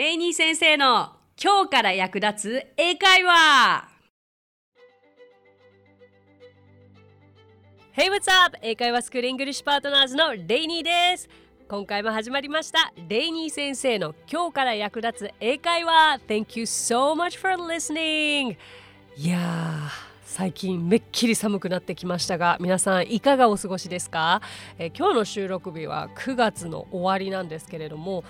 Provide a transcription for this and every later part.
レイニー先生の今日から役立つ英会話。Hey, what's up? 英会話スクールイングリッシュパートナーズのレイニーです。今回も始まりました。レイニー先生の今日から役立つ英会話。Thank you so much for listening. いやー最近めっきり寒くなってきましたが皆さんいかがお過ごしですか、えー、今日の収録日は9月の終わりなんですけれども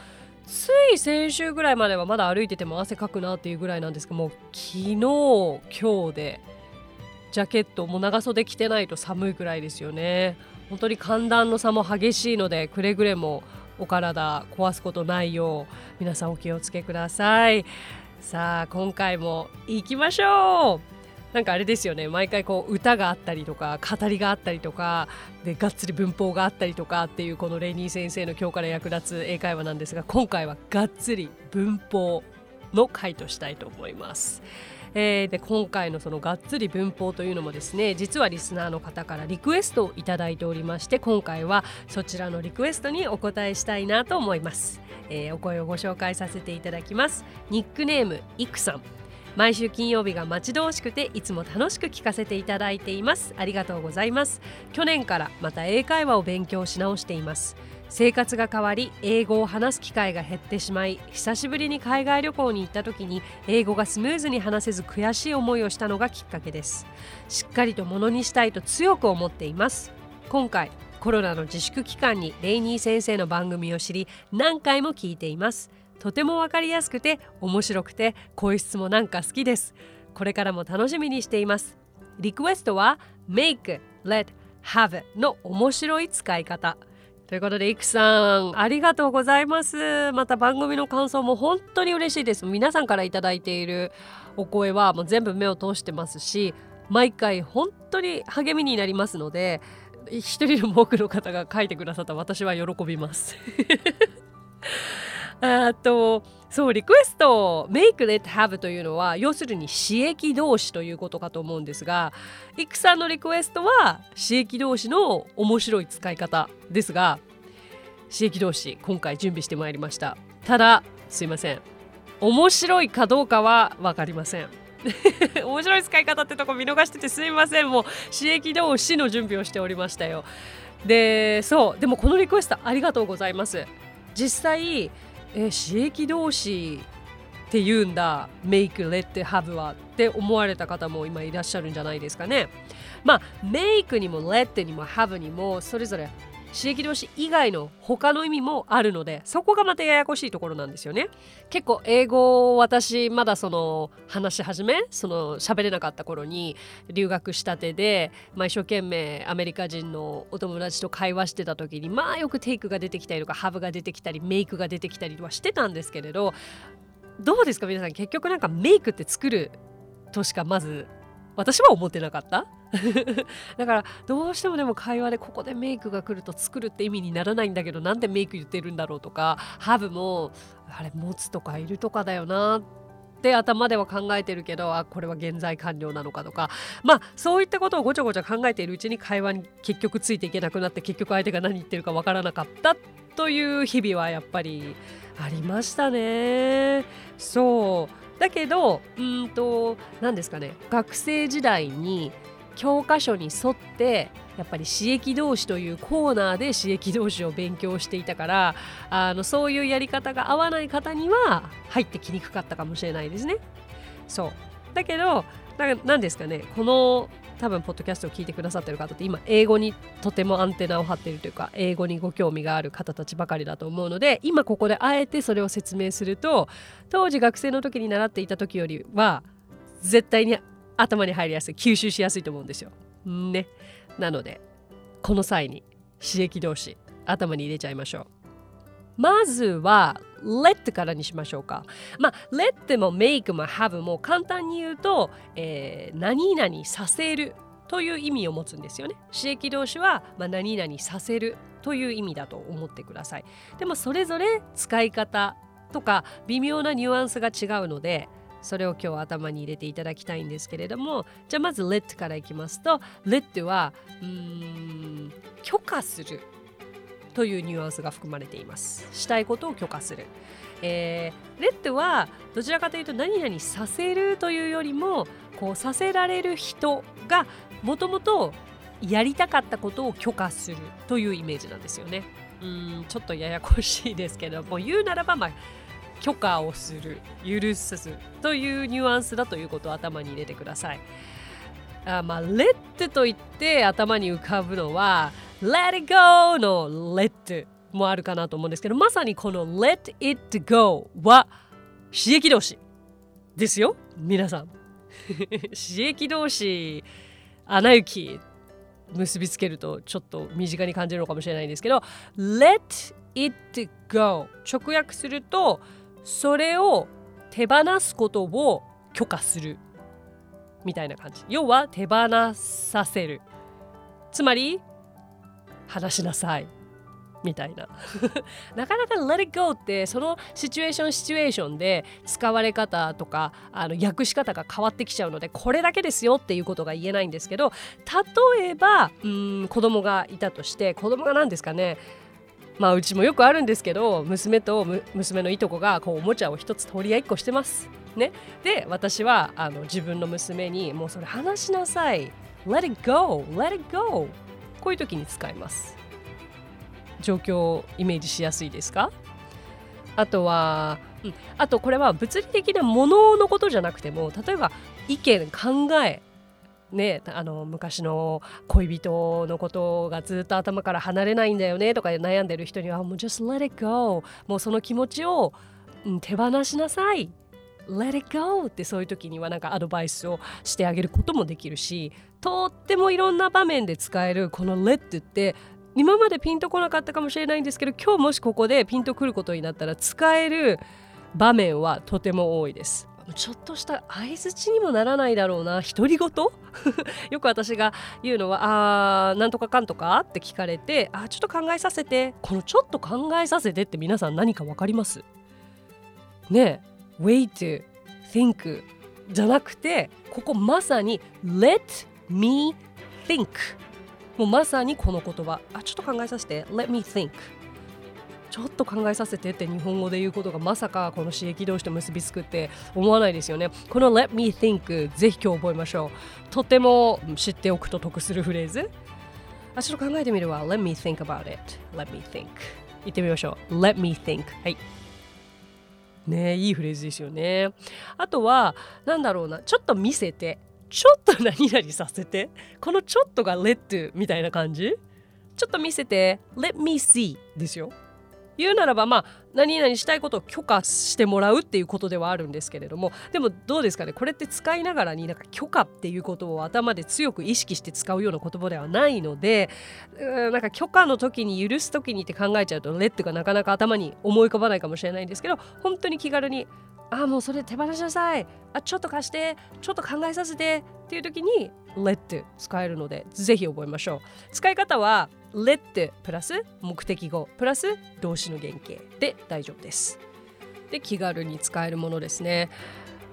つい先週ぐらいまではまだ歩いてても汗かくなっていうぐらいなんですけども昨日今日でジャケットも長袖着てないと寒いくらいですよね。本当に寒暖の差も激しいのでくれぐれもお体壊すことないよう皆さんお気をつけください。さあ今回も行きましょう。なんかあれですよね。毎回こう歌があったりとか語りがあったりとかでがっつり文法があったりとかっていうこのレイニー先生の今日から役立つ英会話なんですが今回はがっつり文法の回としたいと思います。えー、で今回のそのがっつり文法というのもですね実はリスナーの方からリクエストをいただいておりまして今回はそちらのリクエストにお答えしたいなと思います、えー、お声をご紹介させていただきます。ニックネームいくさん。毎週金曜日が待ち遠しくていつも楽しく聞かせていただいています。ありがとうございます。去年からまた英会話を勉強し直しています。生活が変わり英語を話す機会が減ってしまい久しぶりに海外旅行に行った時に英語がスムーズに話せず悔しい思いをしたのがきっかけです。しっかりとものにしたいと強く思っています。今回コロナの自粛期間にレイニー先生の番組を知り何回も聞いています。とても分かりやすくて面白くて声質もなんか好きですこれからも楽しみにしていますリクエストは Make, Let, Have の面白い使い方ということで、いくさん、ありがとうございます。また番組の感想も本当に嬉しいです。皆さんから頂いているお声はもう全部目を通してますし、毎回本当に励みになりますので、一人でも多くの方が書いてくださった私は喜びます。あとそうリクエスト Make Let Have というのは要するに刺激動詞ということかと思うんですがイクさんのリクエストは刺激動詞の面白い使い方ですが刺激動詞今回準備してまいりました。ただすいません。面白いかどうかは分かりません。面白い使い方ってとこ見逃しててすいません。もう刺激動詞の準備をしておりましたよ。でそう。でもこのリクエストありがとうございます。実際え刺激同士って言うんだ make let have はって思われた方も今いらっしゃるんじゃないですかね。まあ make にも let にも have にもそれぞれ刺激動詞以外の他の意味もあるのでそこがまたややこしいところなんですよね。結構英語を私まだその話し始めその喋れなかった頃に留学したてで、まあ、一生懸命アメリカ人のお友達と会話してた時にまあよくテイクが出てきたりとかハブが出てきたりメイクが出てきたりはしてたんですけれどどうですか？皆さん結局なんかメイクって作るとしかまず私は思ってなかった？だからどうしてもでも会話でここでメイクが来ると作るって意味にならないんだけどなんでメイク言ってるんだろうとかハブもあれ持つとかいるとかだよなって頭では考えてるけどあこれは現在完了なのかとか。まあそういったことをごちゃごちゃ考えているうちに会話に結局ついていけなくなって結局相手が何言ってるかわからなかったという日々はやっぱりありましたね。そう。だけどうんと何ですかね学生時代に教科書に沿ってやっぱり刺激同士というコーナーで刺激同士を勉強していたからあのそういうやり方が合わない方には入ってきにくかったかもしれないですね。そうだけどななんですかねこの多分ポッドキャストを聞いてくださってる方って今英語にとてもアンテナを張ってるというか英語にご興味がある方たちばかりだと思うので今ここであえてそれを説明すると当時学生の時に習っていた時よりは絶対に頭に入りやすい吸収しやすいと思うんですよ。ね。なのでこの際に刺激同士頭に入れちゃいましょう。まずは let からにしましょうか。まあ let も make も have も簡単に言うと、えー、何々させるという意味を持つんですよね。刺激動詞は、まあ、何々させるという意味だと思ってください。でもそれぞれ使い方とか微妙なニュアンスが違うのでそれを今日頭に入れていただきたいんですけれどもじゃあまず let からいきますと let はうーん許可するというニュアンスが含まれています。したいことを許可する、えー、レッドはどちらかというと何々させるというよりもこうさせられる人がもともとやりたかったことを許可するというイメージなんですよね。うんちょっとややこしいですけども言うならばまあ許可をする許すというニュアンスだということを頭に入れてください。あまあ、let と言って頭に浮かぶのは let it go の let もあるかなと思うんですけどまさにこの let it go は刺激動詞ですよ。皆さん。刺激動詞穴行き結びつけるとちょっと身近に感じるのかもしれないんですけど let it go 直訳するとそれを手放すことを許可するみたいな感じ。要は手放させる。つまり話しなさい。みたいな。なかなか let it go ってそのシチュエーションシチュエーションで使われ方とかあの訳し方が変わってきちゃうのでこれだけですよっていうことが言えないんですけど例えばうん子供がいたとして子供が何ですかね。まあうちもよくあるんですけど娘と娘のいとこがこうおもちゃを一つ取り合いっこしてます。ね、で私はあの自分の娘にもうそれ話しなさい。Let it go Let it go こういう時に使います。状況をイメージしやすいですか？あとは、うん、あとこれは物理的なもののことじゃなくても例えば意見考えね、あの昔の恋人のことがずっと頭から離れないんだよねとか悩んでる人にはもう just let it go もうその気持ちを、うん、手放しなさい。Let it go ってそういう時にはなんかアドバイスをしてあげることもできるしとってもいろんな場面で使えるこの let って今までピンとこなかったかもしれないんですけど今日もしここでピンとくることになったら使える場面はとても多いです。ちょっとした相づちにもならないだろうな独り言？よく私が言うのは「あーなんとかかんとか?」って聞かれて「あちょっと考えさせて」この「ちょっと考えさせて」って皆さん何か分かります？ね wait, think じゃなくてここまさに let me think もうまさにこの言葉。あちょっと考えさせて。let me think ちょっと考えさせてって日本語で言うことがまさかこの刺激同士と結びつくって思わないですよね。この let me think ぜひ今日覚えましょう。とても知っておくと得するフレーズ。あちょっと考えてみるわ。let me think about it let me think 言ってみましょう。let me think はい。ねいいフレーズですよね。あとは何だろうなちょっと見せてちょっと何々させてこのちょっとが let みたいな感じ？ちょっと見せて let me see ですよ。言うならばまあ何々したいことを許可してもらうっていうことではあるんですけれどもでもどうですかねこれって使いながらになんか許可っていうことを頭で強く意識して使うような言葉ではないのでんなんか許可の時に許す時にって考えちゃうとレッドがなかなか頭に思い浮かばないかもしれないんですけど本当に気軽にああもうそれ手放しなさい。あちょっと貸して。ちょっと考えさせて。っていう時に let 使えるのでぜひ覚えましょう。使い方は let プラス目的語プラス動詞の原型で大丈夫です。で気軽に使えるものですね。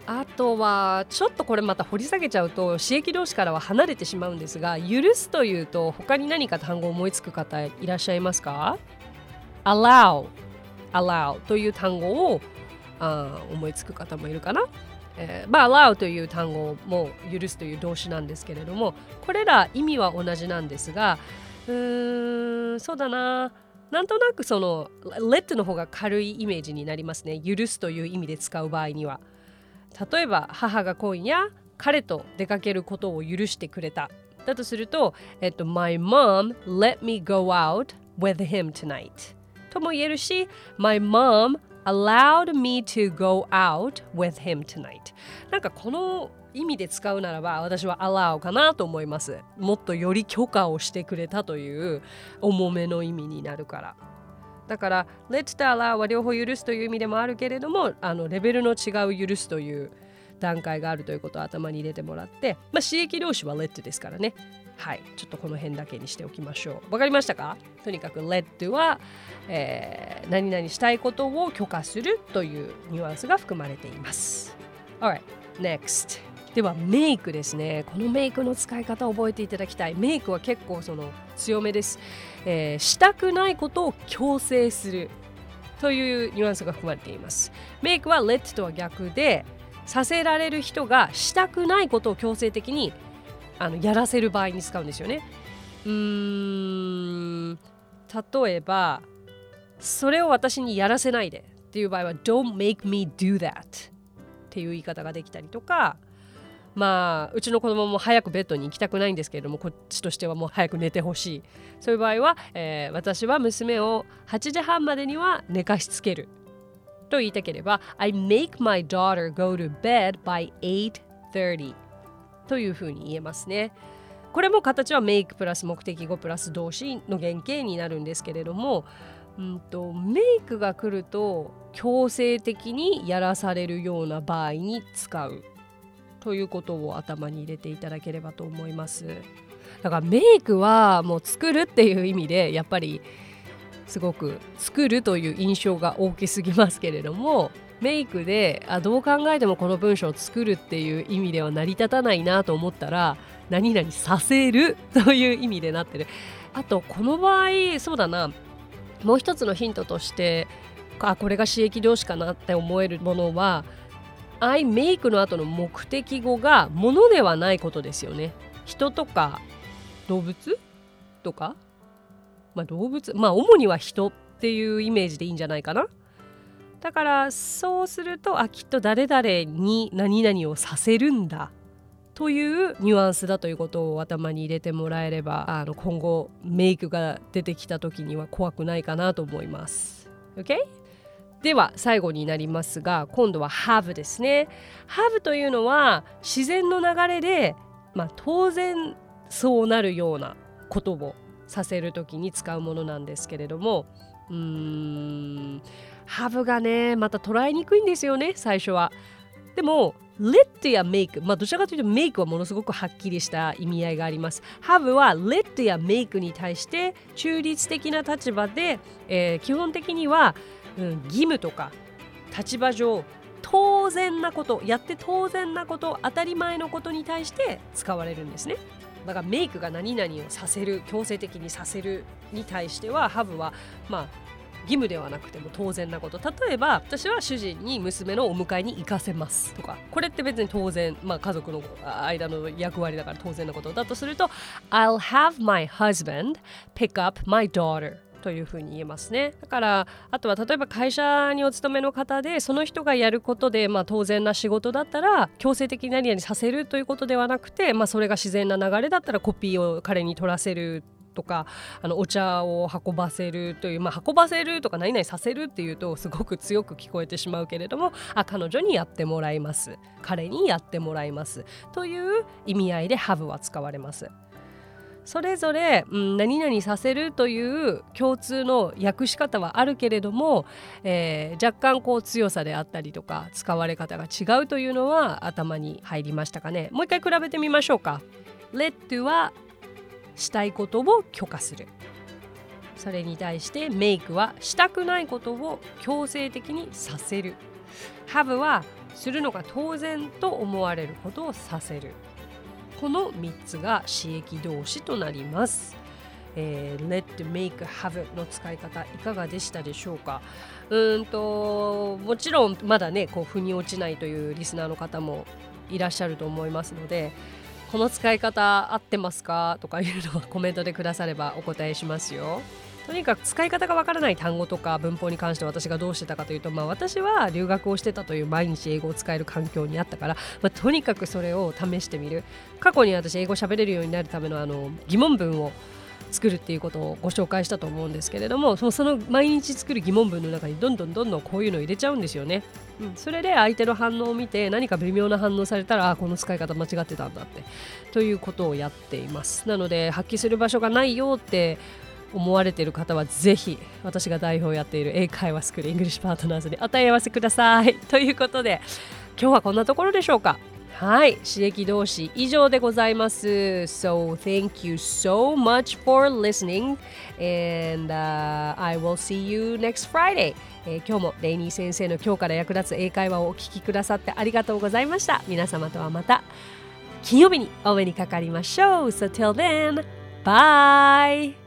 あとはちょっとこれまた掘り下げちゃうと刺激動詞からは離れてしまうんですが許すというと他に何か単語を思いつく方いらっしゃいますか？allow allow という単語をあ思いつく方もいるかな？えー、まあ allow という単語も許すという動詞なんですけれどもこれら意味は同じなんですがうんそうだな。なんとなくその let の方が軽いイメージになりますね。許すという意味で使う場合には。例えば母が今夜彼と出かけることを許してくれた。だとすると、えっと、My mom let me go out with him tonight. とも言えるし My mom allowed me to go out with him tonight. なんかこの意味で使うならば私は allow かなと思いますもっとより許可をしてくれたという重めの意味になるからだから let と allow は両方許すという意味でもあるけれどもあのレベルの違う許すという段階があるということを頭に入れてもらって、まあ、刺激同士は let ですからねはい、ちょっとこの辺だけにしておきましょう。わかりましたかとにかく let は、えー、何々したいことを許可するというニュアンスが含まれています。Alright, next. ではメイクですね。このメイクの使い方を覚えていただきたい。メイクは結構その強めです、えー、したくないことを強制する。というニュアンスが含まれています。メイクは let とは逆でさせられる人がしたくないことを強制的にあのやらせる場合に使うんですよね。うーん。例えばそれを私にやらせないでっていう場合は Don't make me do that っていう言い方ができたりとかまあうちの子供も早くベッドに行きたくないんですけれどもこっちとしてはもう早く寝てほしい。そういう場合は、えー、私は娘を8時半までには寝かしつけると言いたければ I make my daughter go to bed by 8:30というふうに言えますね。これも形はメイクプラス目的語プラス動詞の原型になるんですけれどもうんと、メイクが来ると強制的にやらされるような場合に使う。ということを頭に入れていただければと思います。だからメイクはもう作るっていう意味でやっぱりすごく作るという印象が大きすぎますけれどもメイクであどう考えてもこの文章を作るっていう意味では成り立たないなと思ったら何々させるという意味でなってる。あとこの場合そうだな。もう一つのヒントとしてあこれが刺激動詞かなって思えるものは I make の後の目的語がものではないことですよね。人とか動物？とか、まあ、動物？まあ主には人っていうイメージでいいんじゃないかな。だからそうするとあきっと誰々に何々をさせるんだというニュアンスだということを頭に入れてもらえればあの今後メイクが出てきた時には怖くないかなと思います。OK? では最後になりますが今度は have ですね。have というのは自然の流れで、まあ、当然そうなるようなことをさせる時に使うものなんですけれどもうーん have がねまた捉えにくいんですよね最初は。でも let や make まあどちらかというと make はものすごくはっきりした意味合いがあります。have は let や make に対して中立的な立場で、えー、基本的にはうん、義務とか立場上当然なことやって当然なこと当たり前のことに対して使われるんですね。だからメイクが何々をさせる強制的にさせるに対してはハブはまあ義務ではなくても当然なこと。例えば私は主人に娘のお迎えに行かせますとか。これって別に当然、まあ、家族の間の役割だから当然なことだとすると I'll have my husband pick up my daughter というふうに言えますね。だからあとは例えば会社にお勤めの方でその人がやることで、まあ、当然な仕事だったら強制的に何々させるということではなくて、まあ、それが自然な流れだったらコピーを彼に取らせるとかあのお茶を運ばせるという、まあ、運ばせるとか何々させるっていうとすごく強く聞こえてしまうけれどもあ彼女にやってもらいます。彼にやってもらいます。という意味合いで have は使われます。それぞれ、うん、何々させるという共通の訳し方はあるけれども、えー、若干こう強さであったりとか使われ方が違うというのは頭に入りましたかね。もう一回比べてみましょうか。Let はしたいことを許可する。それに対して Make はしたくないことを強制的にさせる。Have はするのが当然と思われることをさせる。この3つが刺激動詞となります。えー、let, make, have の使い方いかがでしたでしょうか？うんともちろんまだねこう腑に落ちないというリスナーの方もいらっしゃると思いますのでこの使い方合ってますか？とかいうのをコメントでくださればお答えしますよ。とにかく使い方がわからない単語とか文法に関して私がどうしてたかというと、まあ、私は留学をしてたという毎日英語を使える環境にあったから、まあ、とにかくそれを試してみる。過去に私英語喋れるようになるためのあの疑問文を作るっていうことをご紹介したと思うんですけれどもその毎日作る疑問文の中にどんどんどんどんこういうのを入れちゃうんですよね、うん、それで相手の反応を見て何か微妙な反応されたらあこの使い方間違ってたんだってということをやっています。なので発揮する場所がないよって思われている方はぜひ私が代表をやっている英会話スクールイングリッシュパートナーズにお問い合わせください。ということで今日はこんなところでしょうか。はい。刺激動詞以上でございます。So thank you so much for listening. And、uh, I will see you next Friday. え、今日もレイニー先生の今日から役立つ英会話をお聞きくださってありがとうございました。皆様とはまた金曜日にお目にかかりましょう。So till then bye!